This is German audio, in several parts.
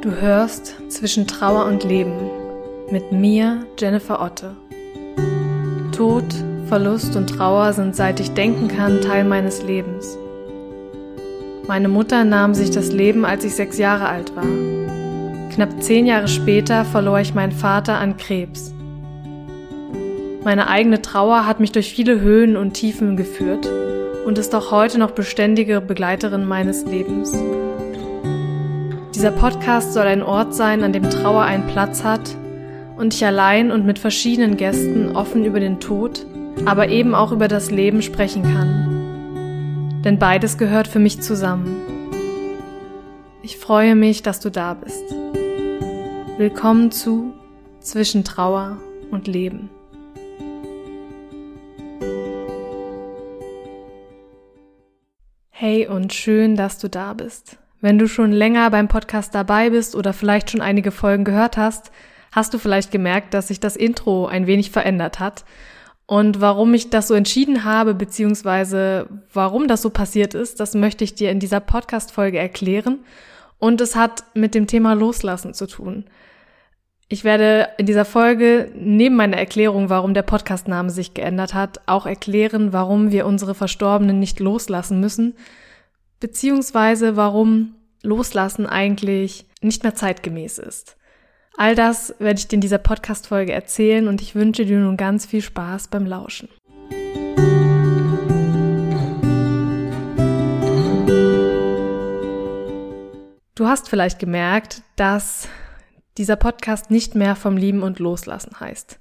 Du hörst zwischen Trauer und Leben mit mir, Jennifer Otte. Tod, Verlust und Trauer sind seit ich denken kann Teil meines Lebens. Meine Mutter nahm sich das Leben, als ich sechs Jahre alt war. Knapp zehn Jahre später verlor ich meinen Vater an Krebs. Meine eigene Trauer hat mich durch viele Höhen und Tiefen geführt und ist auch heute noch beständige Begleiterin meines Lebens. Dieser Podcast soll ein Ort sein, an dem Trauer einen Platz hat und ich allein und mit verschiedenen Gästen offen über den Tod, aber eben auch über das Leben sprechen kann. Denn beides gehört für mich zusammen. Ich freue mich, dass du da bist. Willkommen zu Zwischen Trauer und Leben. Hey und schön, dass du da bist. Wenn du schon länger beim Podcast dabei bist oder vielleicht schon einige Folgen gehört hast, hast du vielleicht gemerkt, dass sich das Intro ein wenig verändert hat. Und warum ich das so entschieden habe, beziehungsweise warum das so passiert ist, das möchte ich dir in dieser Podcast-Folge erklären. Und es hat mit dem Thema Loslassen zu tun. Ich werde in dieser Folge neben meiner Erklärung, warum der Podcastname sich geändert hat, auch erklären, warum wir unsere Verstorbenen nicht loslassen müssen, beziehungsweise warum Loslassen eigentlich nicht mehr zeitgemäß ist. All das werde ich dir in dieser Podcast-Folge erzählen und ich wünsche dir nun ganz viel Spaß beim Lauschen. Du hast vielleicht gemerkt, dass dieser Podcast nicht mehr vom Lieben und Loslassen heißt.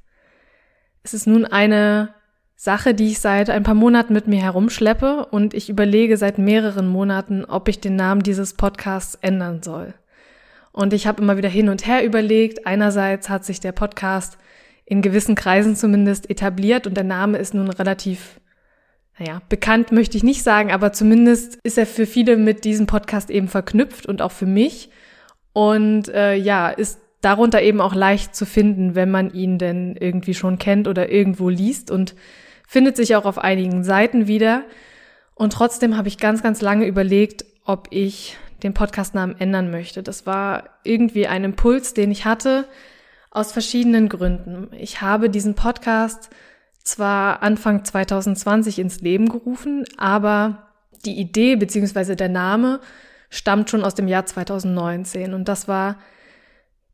Es ist nun eine Sache, die ich seit ein paar Monaten mit mir herumschleppe und ich überlege seit mehreren Monaten, ob ich den Namen dieses Podcasts ändern soll. Und ich habe immer wieder hin und her überlegt. Einerseits hat sich der Podcast in gewissen Kreisen zumindest etabliert und der Name ist nun relativ, naja, bekannt möchte ich nicht sagen, aber zumindest ist er für viele mit diesem Podcast eben verknüpft und auch für mich. Und äh, ja, ist darunter eben auch leicht zu finden, wenn man ihn denn irgendwie schon kennt oder irgendwo liest und findet sich auch auf einigen Seiten wieder. Und trotzdem habe ich ganz, ganz lange überlegt, ob ich den Podcastnamen ändern möchte. Das war irgendwie ein Impuls, den ich hatte, aus verschiedenen Gründen. Ich habe diesen Podcast zwar Anfang 2020 ins Leben gerufen, aber die Idee beziehungsweise der Name stammt schon aus dem Jahr 2019 und das war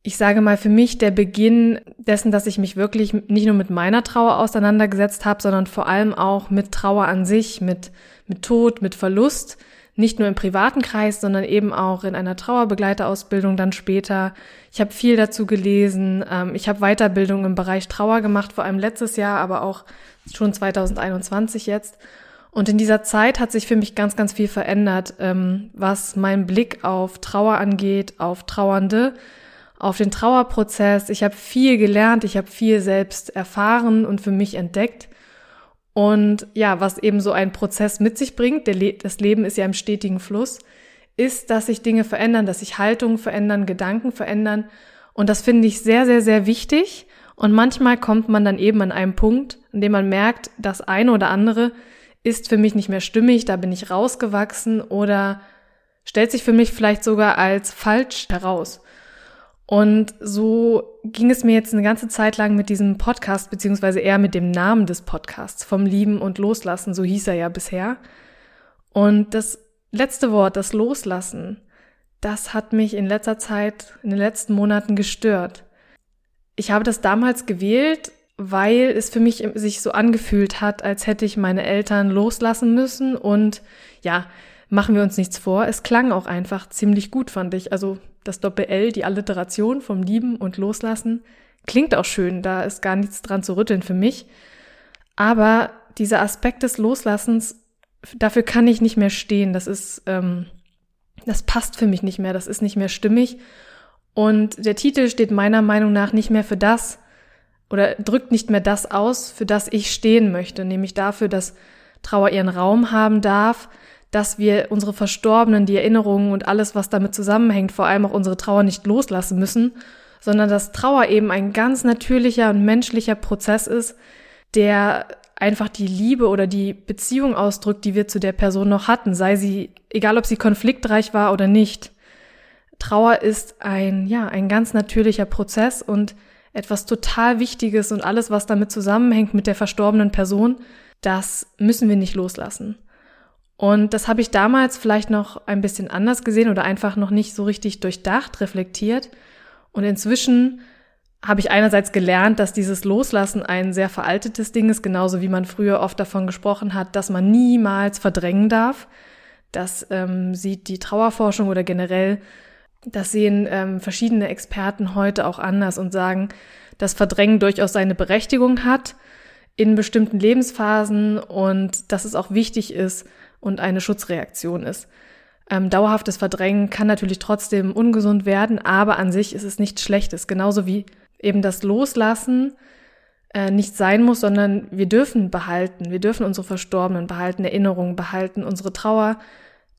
ich sage mal, für mich der Beginn dessen, dass ich mich wirklich nicht nur mit meiner Trauer auseinandergesetzt habe, sondern vor allem auch mit Trauer an sich, mit, mit Tod, mit Verlust, nicht nur im privaten Kreis, sondern eben auch in einer Trauerbegleiterausbildung dann später. Ich habe viel dazu gelesen, ähm, ich habe Weiterbildung im Bereich Trauer gemacht, vor allem letztes Jahr, aber auch schon 2021 jetzt. Und in dieser Zeit hat sich für mich ganz, ganz viel verändert, ähm, was mein Blick auf Trauer angeht, auf Trauernde, auf den Trauerprozess. Ich habe viel gelernt, ich habe viel selbst erfahren und für mich entdeckt. Und ja, was eben so ein Prozess mit sich bringt, Le das Leben ist ja im stetigen Fluss, ist, dass sich Dinge verändern, dass sich Haltungen verändern, Gedanken verändern. Und das finde ich sehr, sehr, sehr wichtig. Und manchmal kommt man dann eben an einem Punkt, in dem man merkt, das eine oder andere ist für mich nicht mehr stimmig, da bin ich rausgewachsen oder stellt sich für mich vielleicht sogar als falsch heraus. Und so ging es mir jetzt eine ganze Zeit lang mit diesem Podcast, beziehungsweise eher mit dem Namen des Podcasts, vom Lieben und Loslassen, so hieß er ja bisher. Und das letzte Wort, das Loslassen, das hat mich in letzter Zeit, in den letzten Monaten gestört. Ich habe das damals gewählt, weil es für mich sich so angefühlt hat, als hätte ich meine Eltern loslassen müssen und ja, machen wir uns nichts vor. Es klang auch einfach ziemlich gut, fand ich. Also das Doppel-L, die Alliteration vom Lieben und Loslassen, klingt auch schön, da ist gar nichts dran zu rütteln für mich. Aber dieser Aspekt des Loslassens, dafür kann ich nicht mehr stehen. Das ist, ähm, das passt für mich nicht mehr, das ist nicht mehr stimmig. Und der Titel steht meiner Meinung nach nicht mehr für das oder drückt nicht mehr das aus, für das ich stehen möchte, nämlich dafür, dass Trauer ihren Raum haben darf, dass wir unsere Verstorbenen, die Erinnerungen und alles, was damit zusammenhängt, vor allem auch unsere Trauer nicht loslassen müssen, sondern dass Trauer eben ein ganz natürlicher und menschlicher Prozess ist, der einfach die Liebe oder die Beziehung ausdrückt, die wir zu der Person noch hatten, sei sie, egal ob sie konfliktreich war oder nicht. Trauer ist ein, ja, ein ganz natürlicher Prozess und etwas total Wichtiges und alles, was damit zusammenhängt mit der verstorbenen Person, das müssen wir nicht loslassen. Und das habe ich damals vielleicht noch ein bisschen anders gesehen oder einfach noch nicht so richtig durchdacht, reflektiert. Und inzwischen habe ich einerseits gelernt, dass dieses Loslassen ein sehr veraltetes Ding ist, genauso wie man früher oft davon gesprochen hat, dass man niemals verdrängen darf. Das ähm, sieht die Trauerforschung oder generell, das sehen ähm, verschiedene Experten heute auch anders und sagen, dass Verdrängen durchaus seine Berechtigung hat in bestimmten Lebensphasen und dass es auch wichtig ist und eine Schutzreaktion ist. Ähm, dauerhaftes Verdrängen kann natürlich trotzdem ungesund werden, aber an sich ist es nichts Schlechtes. Genauso wie eben das Loslassen äh, nicht sein muss, sondern wir dürfen behalten. Wir dürfen unsere Verstorbenen behalten, Erinnerungen behalten. Unsere Trauer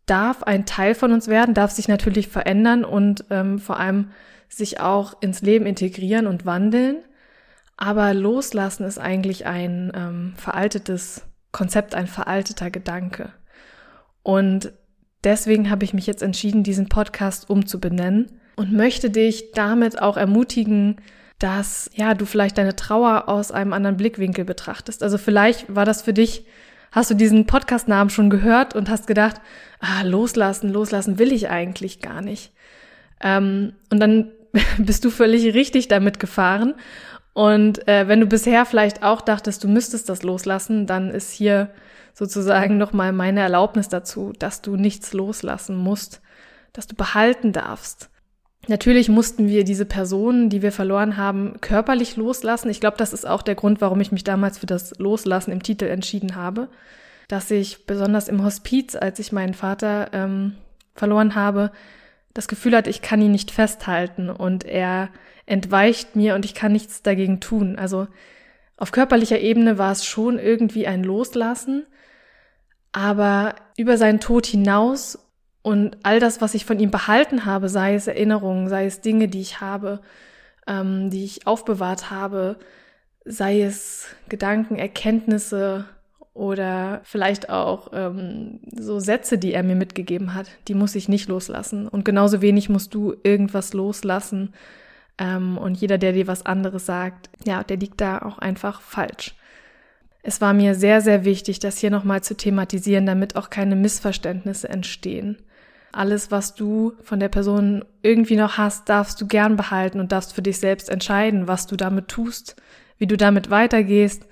darf ein Teil von uns werden, darf sich natürlich verändern und ähm, vor allem sich auch ins Leben integrieren und wandeln. Aber loslassen ist eigentlich ein ähm, veraltetes Konzept, ein veralteter Gedanke. Und deswegen habe ich mich jetzt entschieden, diesen Podcast umzubenennen und möchte dich damit auch ermutigen, dass ja, du vielleicht deine Trauer aus einem anderen Blickwinkel betrachtest. Also vielleicht war das für dich, hast du diesen Podcast-Namen schon gehört und hast gedacht, ah, loslassen, loslassen will ich eigentlich gar nicht. Ähm, und dann bist du völlig richtig damit gefahren. Und äh, wenn du bisher vielleicht auch dachtest, du müsstest das loslassen, dann ist hier sozusagen nochmal meine Erlaubnis dazu, dass du nichts loslassen musst, dass du behalten darfst. Natürlich mussten wir diese Personen, die wir verloren haben, körperlich loslassen. Ich glaube, das ist auch der Grund, warum ich mich damals für das Loslassen im Titel entschieden habe. Dass ich besonders im Hospiz, als ich meinen Vater ähm, verloren habe, das Gefühl hatte, ich kann ihn nicht festhalten und er entweicht mir und ich kann nichts dagegen tun. Also auf körperlicher Ebene war es schon irgendwie ein Loslassen, aber über seinen Tod hinaus und all das, was ich von ihm behalten habe, sei es Erinnerungen, sei es Dinge, die ich habe, ähm, die ich aufbewahrt habe, sei es Gedanken, Erkenntnisse oder vielleicht auch ähm, so Sätze, die er mir mitgegeben hat, die muss ich nicht loslassen. Und genauso wenig musst du irgendwas loslassen. Ähm, und jeder, der dir was anderes sagt, ja, der liegt da auch einfach falsch. Es war mir sehr, sehr wichtig, das hier nochmal zu thematisieren, damit auch keine Missverständnisse entstehen. Alles, was du von der Person irgendwie noch hast, darfst du gern behalten und darfst für dich selbst entscheiden, was du damit tust, wie du damit weitergehst.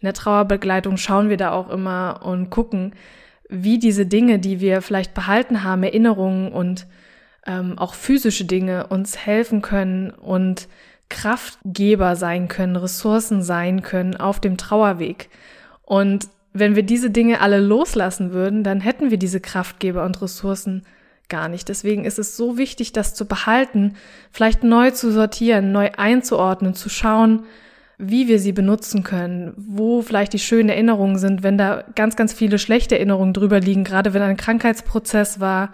In der Trauerbegleitung schauen wir da auch immer und gucken, wie diese Dinge, die wir vielleicht behalten haben, Erinnerungen und ähm, auch physische Dinge uns helfen können und Kraftgeber sein können, Ressourcen sein können auf dem Trauerweg. Und wenn wir diese Dinge alle loslassen würden, dann hätten wir diese Kraftgeber und Ressourcen gar nicht. Deswegen ist es so wichtig, das zu behalten, vielleicht neu zu sortieren, neu einzuordnen, zu schauen, wie wir sie benutzen können, wo vielleicht die schönen Erinnerungen sind, wenn da ganz, ganz viele schlechte Erinnerungen drüber liegen, gerade wenn ein Krankheitsprozess war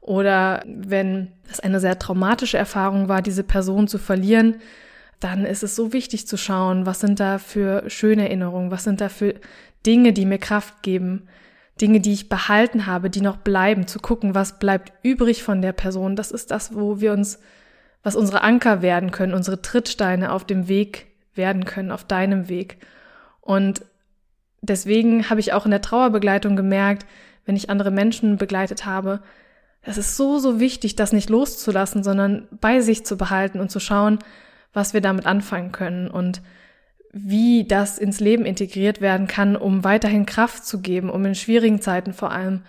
oder wenn es eine sehr traumatische Erfahrung war, diese Person zu verlieren, dann ist es so wichtig zu schauen, was sind da für schöne Erinnerungen, was sind da für Dinge, die mir Kraft geben, Dinge, die ich behalten habe, die noch bleiben, zu gucken, was bleibt übrig von der Person. Das ist das, wo wir uns, was unsere Anker werden können, unsere Trittsteine auf dem Weg werden können, auf deinem Weg. Und deswegen habe ich auch in der Trauerbegleitung gemerkt, wenn ich andere Menschen begleitet habe, es ist so, so wichtig, das nicht loszulassen, sondern bei sich zu behalten und zu schauen, was wir damit anfangen können und wie das ins Leben integriert werden kann, um weiterhin Kraft zu geben, um in schwierigen Zeiten vor allem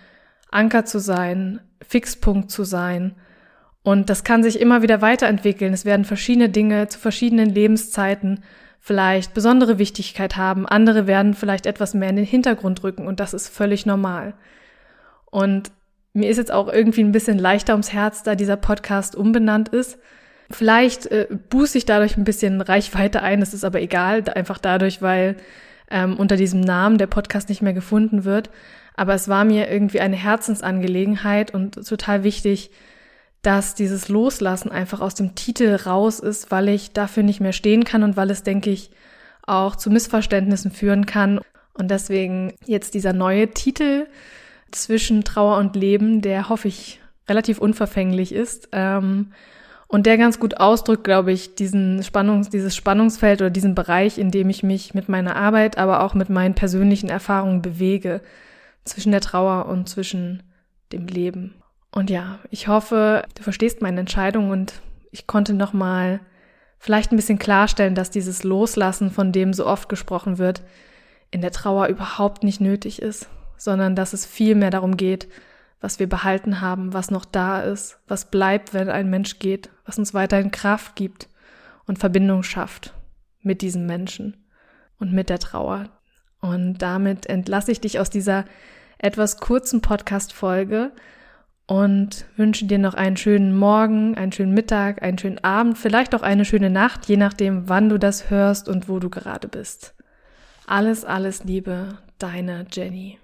Anker zu sein, Fixpunkt zu sein. Und das kann sich immer wieder weiterentwickeln. Es werden verschiedene Dinge zu verschiedenen Lebenszeiten vielleicht besondere Wichtigkeit haben. Andere werden vielleicht etwas mehr in den Hintergrund rücken und das ist völlig normal. Und mir ist jetzt auch irgendwie ein bisschen leichter ums Herz, da dieser Podcast umbenannt ist, Vielleicht äh, buße ich dadurch ein bisschen Reichweite ein, das ist aber egal, einfach dadurch, weil ähm, unter diesem Namen der Podcast nicht mehr gefunden wird. Aber es war mir irgendwie eine Herzensangelegenheit und total wichtig, dass dieses Loslassen einfach aus dem Titel raus ist, weil ich dafür nicht mehr stehen kann und weil es, denke ich, auch zu Missverständnissen führen kann. Und deswegen jetzt dieser neue Titel zwischen Trauer und Leben, der hoffe ich relativ unverfänglich ist. Ähm, und der ganz gut ausdrückt, glaube ich, diesen Spannungs, dieses Spannungsfeld oder diesen Bereich, in dem ich mich mit meiner Arbeit, aber auch mit meinen persönlichen Erfahrungen bewege, zwischen der Trauer und zwischen dem Leben. Und ja, ich hoffe, du verstehst meine Entscheidung und ich konnte nochmal vielleicht ein bisschen klarstellen, dass dieses Loslassen, von dem so oft gesprochen wird, in der Trauer überhaupt nicht nötig ist, sondern dass es viel mehr darum geht, was wir behalten haben, was noch da ist, was bleibt, wenn ein Mensch geht, was uns weiterhin Kraft gibt und Verbindung schafft mit diesem Menschen und mit der Trauer. Und damit entlasse ich dich aus dieser etwas kurzen Podcast-Folge und wünsche dir noch einen schönen Morgen, einen schönen Mittag, einen schönen Abend, vielleicht auch eine schöne Nacht, je nachdem, wann du das hörst und wo du gerade bist. Alles, alles Liebe, deine Jenny.